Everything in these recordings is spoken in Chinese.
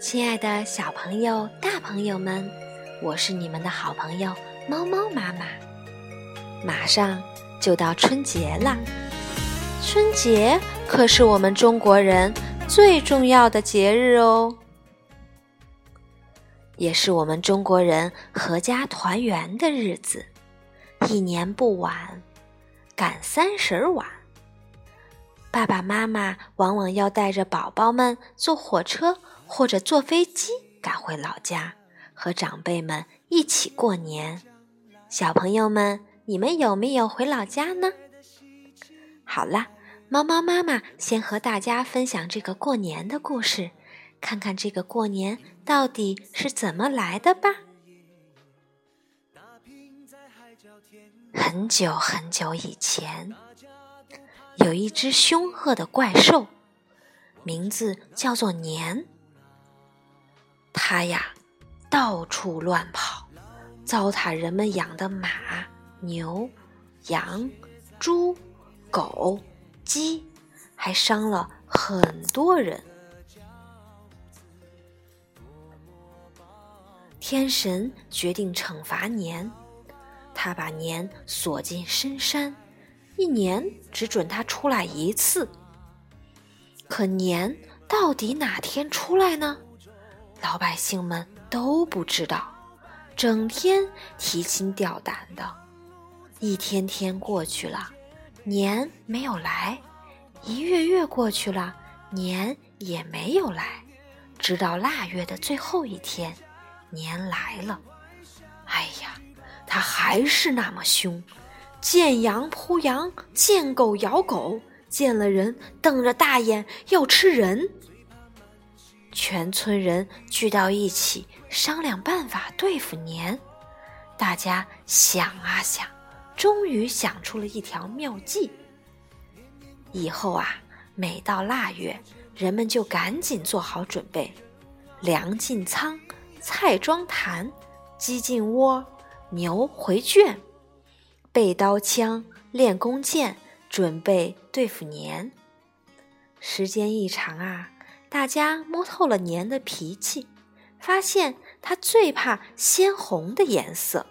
亲爱的小朋友、大朋友们，我是你们的好朋友猫猫妈妈。马上就到春节了，春节可是我们中国人最重要的节日哦，也是我们中国人阖家团圆的日子。一年不晚，赶三十晚，爸爸妈妈往往要带着宝宝们坐火车。或者坐飞机赶回老家，和长辈们一起过年。小朋友们，你们有没有回老家呢？好了，猫猫妈妈先和大家分享这个过年的故事，看看这个过年到底是怎么来的吧。很久很久以前，有一只凶恶的怪兽，名字叫做年。他呀，到处乱跑，糟蹋人们养的马、牛、羊、猪、狗、鸡，还伤了很多人。天神决定惩罚年，他把年锁进深山，一年只准他出来一次。可年到底哪天出来呢？老百姓们都不知道，整天提心吊胆的。一天天过去了，年没有来；一月月过去了，年也没有来。直到腊月的最后一天，年来了。哎呀，他还是那么凶，见羊扑羊，见狗咬狗，见了人瞪着大眼要吃人。全村人聚到一起商量办法对付年，大家想啊想，终于想出了一条妙计。以后啊，每到腊月，人们就赶紧做好准备，粮进仓，菜装坛，鸡进窝，牛回圈，备刀枪，练弓箭，准备对付年。时间一长啊。大家摸透了年的脾气，发现他最怕鲜红的颜色。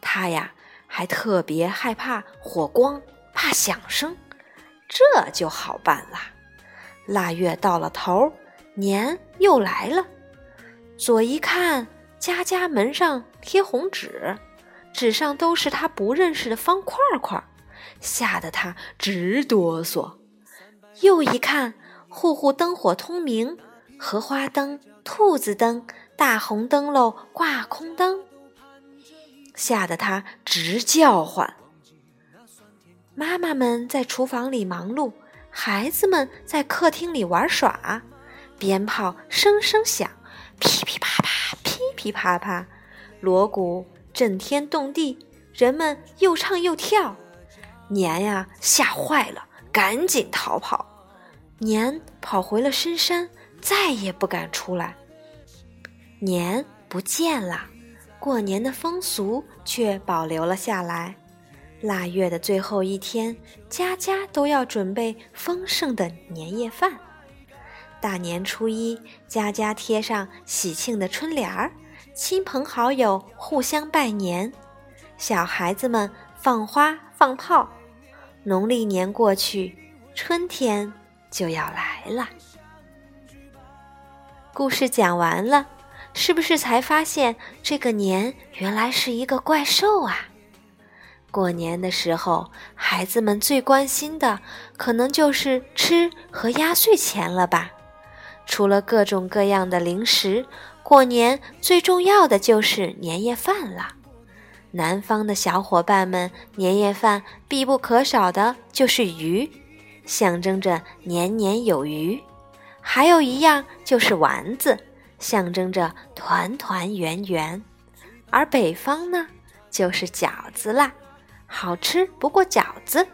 他呀，还特别害怕火光，怕响声，这就好办了。腊月到了头，年又来了。左一看，家家门上贴红纸，纸上都是他不认识的方块块，吓得他直哆嗦。右一看。户户灯火通明，荷花灯、兔子灯、大红灯笼挂空灯，吓得他直叫唤。妈妈们在厨房里忙碌，孩子们在客厅里玩耍，鞭炮声声响，噼噼啪啪，噼噼啪啪，锣鼓震天动地，人们又唱又跳。年呀，吓坏了，赶紧逃跑。年跑回了深山，再也不敢出来。年不见了，过年的风俗却保留了下来。腊月的最后一天，家家都要准备丰盛的年夜饭。大年初一，家家贴上喜庆的春联儿，亲朋好友互相拜年，小孩子们放花放炮。农历年过去，春天。就要来了。故事讲完了，是不是才发现这个年原来是一个怪兽啊？过年的时候，孩子们最关心的可能就是吃和压岁钱了吧？除了各种各样的零食，过年最重要的就是年夜饭了。南方的小伙伴们，年夜饭必不可少的就是鱼。象征着年年有余，还有一样就是丸子，象征着团团圆圆。而北方呢，就是饺子啦，好吃不过饺子。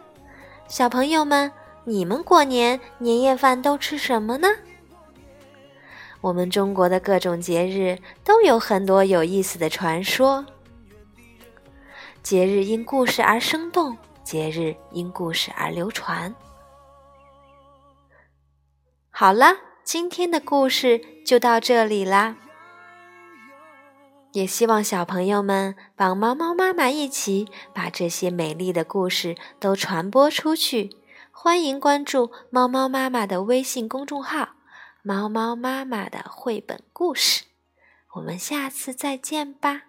小朋友们，你们过年年夜饭都吃什么呢？我们中国的各种节日都有很多有意思的传说，节日因故事而生动，节日因故事而流传。好了。今天的故事就到这里啦。也希望小朋友们帮猫猫妈妈一起把这些美丽的故事都传播出去。欢迎关注猫猫妈妈的微信公众号“猫猫妈妈的绘本故事”。我们下次再见吧。